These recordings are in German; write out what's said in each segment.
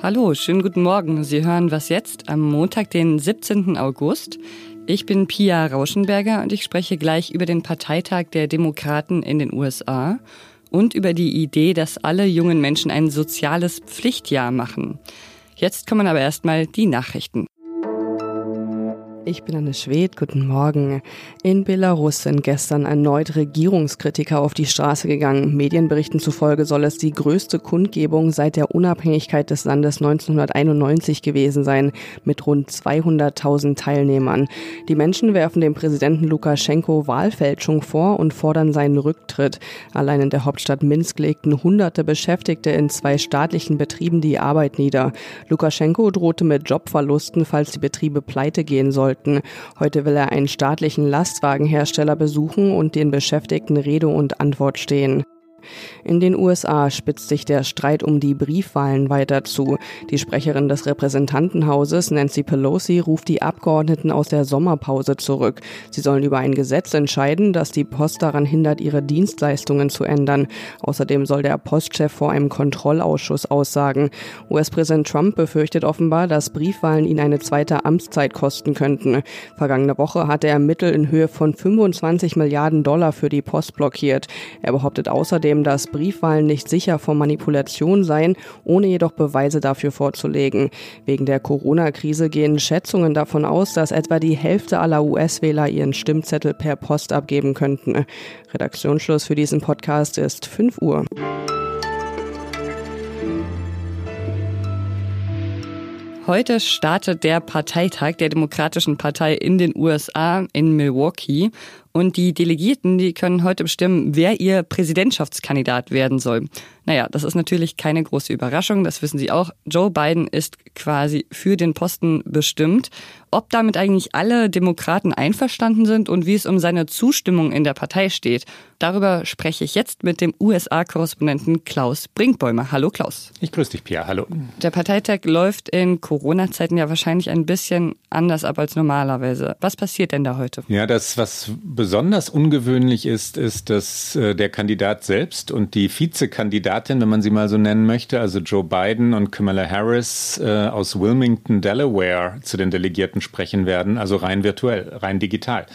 Hallo, schönen guten Morgen. Sie hören was jetzt am Montag, den 17. August. Ich bin Pia Rauschenberger und ich spreche gleich über den Parteitag der Demokraten in den USA und über die Idee, dass alle jungen Menschen ein soziales Pflichtjahr machen. Jetzt kommen aber erstmal die Nachrichten. Ich bin Anne Schwed, guten Morgen. In Belarus sind gestern erneut Regierungskritiker auf die Straße gegangen. Medienberichten zufolge soll es die größte Kundgebung seit der Unabhängigkeit des Landes 1991 gewesen sein, mit rund 200.000 Teilnehmern. Die Menschen werfen dem Präsidenten Lukaschenko Wahlfälschung vor und fordern seinen Rücktritt. Allein in der Hauptstadt Minsk legten hunderte Beschäftigte in zwei staatlichen Betrieben die Arbeit nieder. Lukaschenko drohte mit Jobverlusten, falls die Betriebe pleite gehen sollten sollten. Heute will er einen staatlichen Lastwagenhersteller besuchen und den Beschäftigten Rede und Antwort stehen. In den USA spitzt sich der Streit um die Briefwahlen weiter zu. Die Sprecherin des Repräsentantenhauses, Nancy Pelosi, ruft die Abgeordneten aus der Sommerpause zurück. Sie sollen über ein Gesetz entscheiden, das die Post daran hindert, ihre Dienstleistungen zu ändern. Außerdem soll der Postchef vor einem Kontrollausschuss aussagen. US-Präsident Trump befürchtet offenbar, dass Briefwahlen ihn eine zweite Amtszeit kosten könnten. Vergangene Woche hatte er Mittel in Höhe von 25 Milliarden Dollar für die Post blockiert. Er behauptet außerdem, zudem, dass Briefwahlen nicht sicher vor Manipulation seien, ohne jedoch Beweise dafür vorzulegen. Wegen der Corona-Krise gehen Schätzungen davon aus, dass etwa die Hälfte aller US-Wähler ihren Stimmzettel per Post abgeben könnten. Redaktionsschluss für diesen Podcast ist 5 Uhr. Heute startet der Parteitag der Demokratischen Partei in den USA in Milwaukee und die Delegierten, die können heute bestimmen, wer ihr Präsidentschaftskandidat werden soll. Naja, das ist natürlich keine große Überraschung, das wissen Sie auch. Joe Biden ist quasi für den Posten bestimmt. Ob damit eigentlich alle Demokraten einverstanden sind und wie es um seine Zustimmung in der Partei steht, darüber spreche ich jetzt mit dem USA-Korrespondenten Klaus Brinkbäumer. Hallo Klaus. Ich grüße dich, Pia. Hallo. Der Parteitag läuft in Corona-Zeiten ja wahrscheinlich ein bisschen anders ab als normalerweise. Was passiert denn da heute? Ja, das, was besonders ungewöhnlich ist, ist, dass äh, der Kandidat selbst und die Vizekandidatin, wenn man sie mal so nennen möchte, also Joe Biden und Kamala Harris äh, aus Wilmington, Delaware, zu den Delegierten sprechen werden, also rein virtuell, rein digital.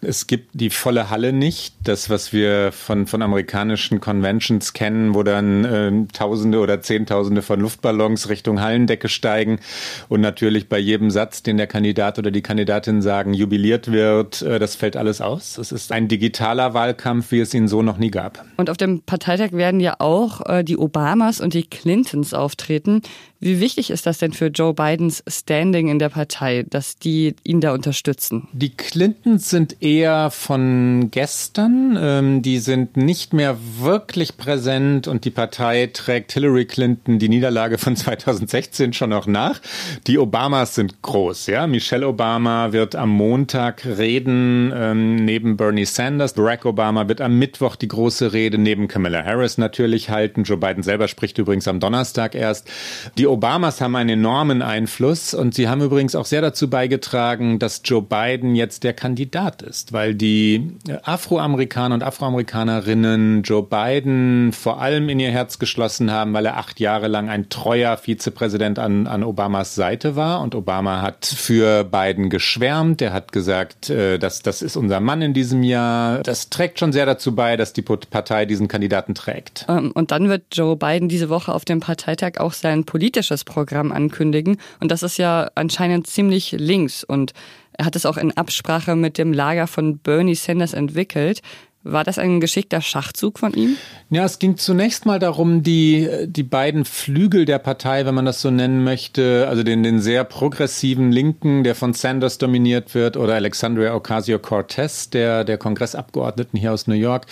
Es gibt die volle Halle nicht, das, was wir von, von amerikanischen Conventions kennen, wo dann äh, Tausende oder Zehntausende von Luftballons Richtung Hallendecke steigen und natürlich bei jedem Satz, den der Kandidat oder die Kandidatin sagen, jubiliert wird, äh, das fällt alles aus. Es ist ein digitaler Wahlkampf, wie es ihn so noch nie gab. Und auf dem Parteitag werden ja auch äh, die Obamas und die Clintons auftreten. Wie wichtig ist das denn für Joe Bidens Standing in der Partei, dass die ihn da unterstützen? Die Clintons sind eher von gestern. Ähm, die sind nicht mehr wirklich präsent und die Partei trägt Hillary Clinton die Niederlage von 2016 schon noch nach. Die Obamas sind groß. Ja, Michelle Obama wird am Montag reden ähm, neben Bernie Sanders. Barack Obama wird am Mittwoch die große Rede neben Kamala Harris natürlich halten. Joe Biden selber spricht übrigens am Donnerstag erst. Die Obamas haben einen enormen Einfluss und sie haben übrigens auch sehr dazu beigetragen, dass Joe Biden jetzt der Kandidat ist, weil die Afroamerikaner und Afroamerikanerinnen Joe Biden vor allem in ihr Herz geschlossen haben, weil er acht Jahre lang ein treuer Vizepräsident an, an Obamas Seite war und Obama hat für Biden geschwärmt. Er hat gesagt, äh, dass das ist unser Mann in diesem Jahr. Das trägt schon sehr dazu bei, dass die Partei diesen Kandidaten trägt. Ähm, und dann wird Joe Biden diese Woche auf dem Parteitag auch sein politisches politisches Programm ankündigen. Und das ist ja anscheinend ziemlich links. Und er hat es auch in Absprache mit dem Lager von Bernie Sanders entwickelt. War das ein geschickter Schachzug von ihm? Ja, es ging zunächst mal darum, die, die beiden Flügel der Partei, wenn man das so nennen möchte, also den, den sehr progressiven Linken, der von Sanders dominiert wird, oder Alexandria Ocasio-Cortez, der, der Kongressabgeordneten hier aus New York,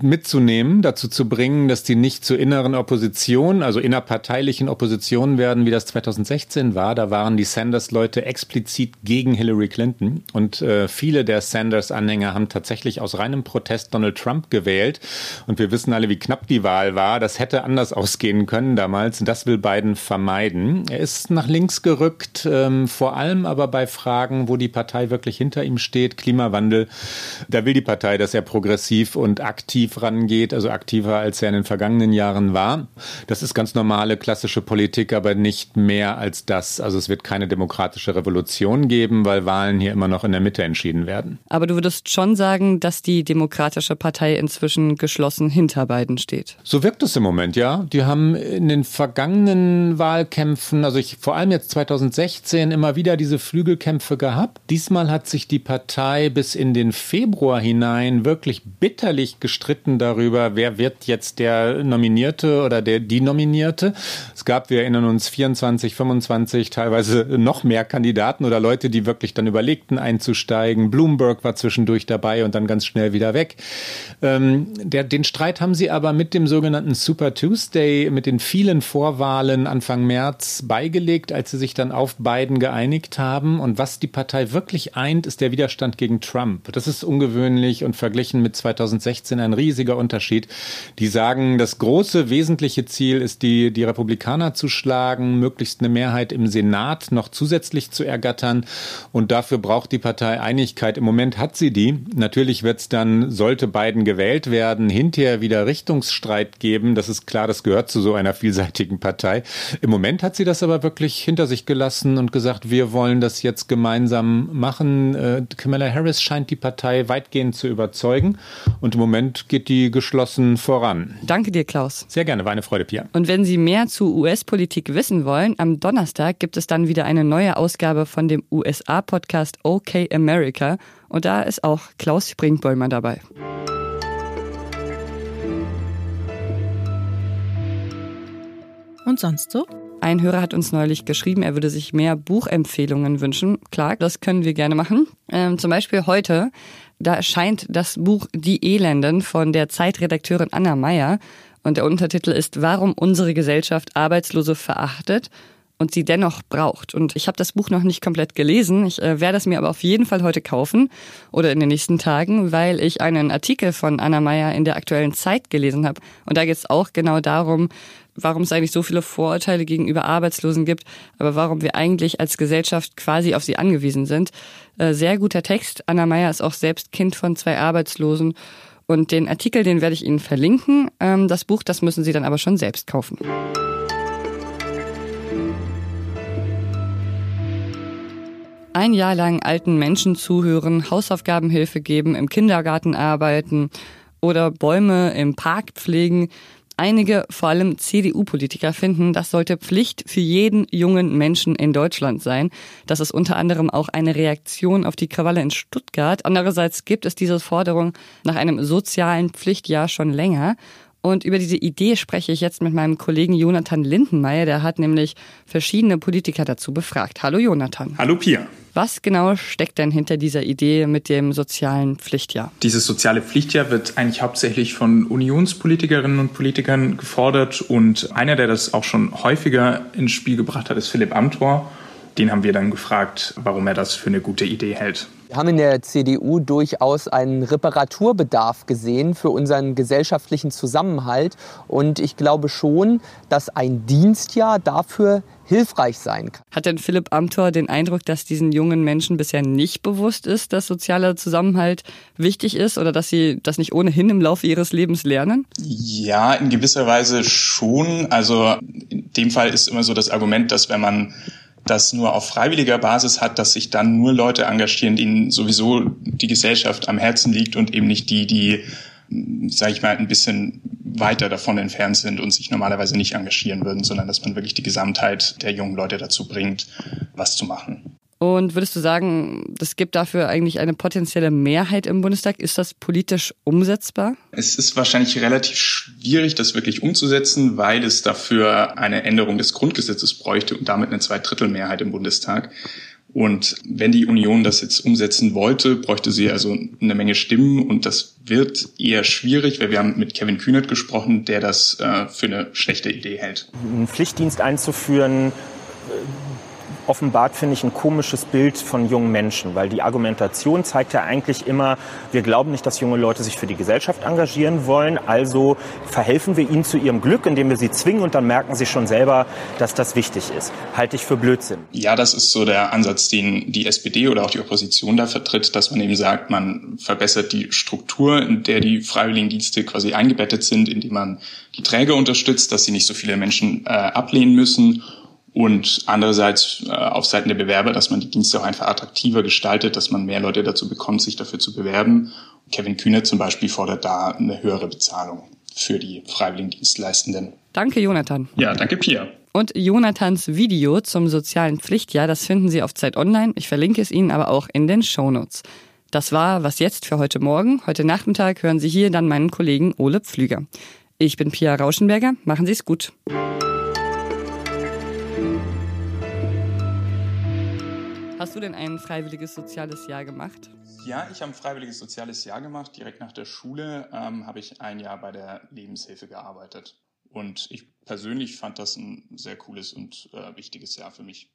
mitzunehmen, dazu zu bringen, dass die nicht zur inneren Opposition, also innerparteilichen Opposition werden, wie das 2016 war. Da waren die Sanders-Leute explizit gegen Hillary Clinton und äh, viele der Sanders-Anhänger haben tatsächlich aus reinem Protest Donald Trump gewählt. Und wir wissen alle, wie knapp die Wahl war. Das hätte anders ausgehen können damals. Das will Biden vermeiden. Er ist nach links gerückt, ähm, vor allem aber bei Fragen, wo die Partei wirklich hinter ihm steht. Klimawandel. Da will die Partei, dass er progressiv und aktiv rangeht, also aktiver als er in den vergangenen Jahren war. Das ist ganz normale klassische Politik, aber nicht mehr als das. Also es wird keine demokratische Revolution geben, weil Wahlen hier immer noch in der Mitte entschieden werden. Aber du würdest schon sagen, dass die Demokratische Partei inzwischen geschlossen hinter Biden steht. So wirkt es im Moment, ja. Die haben in den vergangenen Wahlkämpfen, also ich vor allem jetzt 2016 immer wieder diese Flügelkämpfe gehabt. Diesmal hat sich die Partei bis in den Februar hinein wirklich bitterlich gestritten darüber, wer wird jetzt der Nominierte oder der die Nominierte. Es gab, wir erinnern uns, 24, 25, teilweise noch mehr Kandidaten oder Leute, die wirklich dann überlegten einzusteigen. Bloomberg war zwischendurch dabei und dann ganz schnell wieder weg. Ähm, der, den Streit haben sie aber mit dem sogenannten Super Tuesday, mit den vielen Vorwahlen Anfang März beigelegt, als sie sich dann auf Biden geeinigt haben. Und was die Partei wirklich eint, ist der Widerstand gegen Trump. Das ist ungewöhnlich und verglichen mit 2016 ein riesiger Unterschied. Die sagen, das große wesentliche Ziel ist, die, die Republikaner zu schlagen, möglichst eine Mehrheit im Senat noch zusätzlich zu ergattern. Und dafür braucht die Partei Einigkeit. Im Moment hat sie die. Natürlich wird es dann, sollte Biden gewählt werden, hinterher wieder Richtungsstreit geben. Das ist klar, das gehört zu so einer vielseitigen Partei. Im Moment hat sie das aber wirklich hinter sich gelassen und gesagt, wir wollen das jetzt gemeinsam machen. Äh, Kamala Harris scheint die Partei weitgehend zu überzeugen. Und im Moment geht die geschlossen voran. Danke dir, Klaus. Sehr gerne, war eine Freude, Pia. Und wenn Sie mehr zu US-Politik wissen wollen, am Donnerstag gibt es dann wieder eine neue Ausgabe von dem USA-Podcast OK America. Und da ist auch Klaus Springbäumer dabei. Und sonst so? Ein Hörer hat uns neulich geschrieben, er würde sich mehr Buchempfehlungen wünschen. Klar, das können wir gerne machen. Ähm, zum Beispiel heute, da erscheint das Buch Die Elenden von der Zeitredakteurin Anna Meyer. Und der Untertitel ist Warum unsere Gesellschaft Arbeitslose verachtet und sie dennoch braucht. Und ich habe das Buch noch nicht komplett gelesen. Ich äh, werde es mir aber auf jeden Fall heute kaufen oder in den nächsten Tagen, weil ich einen Artikel von Anna Meyer in der aktuellen Zeit gelesen habe. Und da geht es auch genau darum, warum es eigentlich so viele Vorurteile gegenüber Arbeitslosen gibt, aber warum wir eigentlich als Gesellschaft quasi auf sie angewiesen sind. Äh, sehr guter Text. Anna Meyer ist auch selbst Kind von zwei Arbeitslosen. Und den Artikel, den werde ich Ihnen verlinken. Ähm, das Buch, das müssen Sie dann aber schon selbst kaufen. Ein Jahr lang alten Menschen zuhören, Hausaufgabenhilfe geben, im Kindergarten arbeiten oder Bäume im Park pflegen. Einige, vor allem CDU-Politiker, finden, das sollte Pflicht für jeden jungen Menschen in Deutschland sein. Das ist unter anderem auch eine Reaktion auf die Krawalle in Stuttgart. Andererseits gibt es diese Forderung nach einem sozialen Pflichtjahr schon länger. Und über diese Idee spreche ich jetzt mit meinem Kollegen Jonathan Lindenmeier. Der hat nämlich verschiedene Politiker dazu befragt. Hallo Jonathan. Hallo Pia. Was genau steckt denn hinter dieser Idee mit dem sozialen Pflichtjahr? Dieses soziale Pflichtjahr wird eigentlich hauptsächlich von Unionspolitikerinnen und Politikern gefordert und einer, der das auch schon häufiger ins Spiel gebracht hat, ist Philipp Amthor. Den haben wir dann gefragt, warum er das für eine gute Idee hält. Wir haben in der CDU durchaus einen Reparaturbedarf gesehen für unseren gesellschaftlichen Zusammenhalt. Und ich glaube schon, dass ein Dienstjahr dafür hilfreich sein kann. Hat denn Philipp Amthor den Eindruck, dass diesen jungen Menschen bisher nicht bewusst ist, dass sozialer Zusammenhalt wichtig ist oder dass sie das nicht ohnehin im Laufe ihres Lebens lernen? Ja, in gewisser Weise schon. Also in dem Fall ist immer so das Argument, dass wenn man das nur auf freiwilliger Basis hat, dass sich dann nur Leute engagieren, denen sowieso die Gesellschaft am Herzen liegt und eben nicht die, die, sage ich mal, ein bisschen weiter davon entfernt sind und sich normalerweise nicht engagieren würden, sondern dass man wirklich die Gesamtheit der jungen Leute dazu bringt, was zu machen. Und würdest du sagen, es gibt dafür eigentlich eine potenzielle Mehrheit im Bundestag? Ist das politisch umsetzbar? Es ist wahrscheinlich relativ schwierig, das wirklich umzusetzen, weil es dafür eine Änderung des Grundgesetzes bräuchte und damit eine Zweidrittelmehrheit im Bundestag. Und wenn die Union das jetzt umsetzen wollte, bräuchte sie also eine Menge Stimmen und das wird eher schwierig, weil wir haben mit Kevin Kühnert gesprochen, der das äh, für eine schlechte Idee hält. Einen Pflichtdienst einzuführen, offenbart, finde ich, ein komisches Bild von jungen Menschen, weil die Argumentation zeigt ja eigentlich immer, wir glauben nicht, dass junge Leute sich für die Gesellschaft engagieren wollen, also verhelfen wir ihnen zu ihrem Glück, indem wir sie zwingen und dann merken sie schon selber, dass das wichtig ist. Halte ich für Blödsinn. Ja, das ist so der Ansatz, den die SPD oder auch die Opposition da vertritt, dass man eben sagt, man verbessert die Struktur, in der die Freiwilligendienste quasi eingebettet sind, indem man die Träger unterstützt, dass sie nicht so viele Menschen äh, ablehnen müssen und andererseits äh, auf Seiten der Bewerber, dass man die Dienste auch einfach attraktiver gestaltet, dass man mehr Leute dazu bekommt, sich dafür zu bewerben. Kevin Kühne zum Beispiel fordert da eine höhere Bezahlung für die Freiwilligendienstleistenden. Danke, Jonathan. Ja, danke, Pia. Und Jonathans Video zum sozialen Pflichtjahr, das finden Sie auf Zeit Online. Ich verlinke es Ihnen aber auch in den Shownotes. Das war was jetzt für heute Morgen. Heute Nachmittag hören Sie hier dann meinen Kollegen Ole Pflüger. Ich bin Pia Rauschenberger. Machen Sie es gut. Hast du denn ein freiwilliges soziales Jahr gemacht? Ja, ich habe ein freiwilliges soziales Jahr gemacht. Direkt nach der Schule ähm, habe ich ein Jahr bei der Lebenshilfe gearbeitet. Und ich persönlich fand das ein sehr cooles und äh, wichtiges Jahr für mich.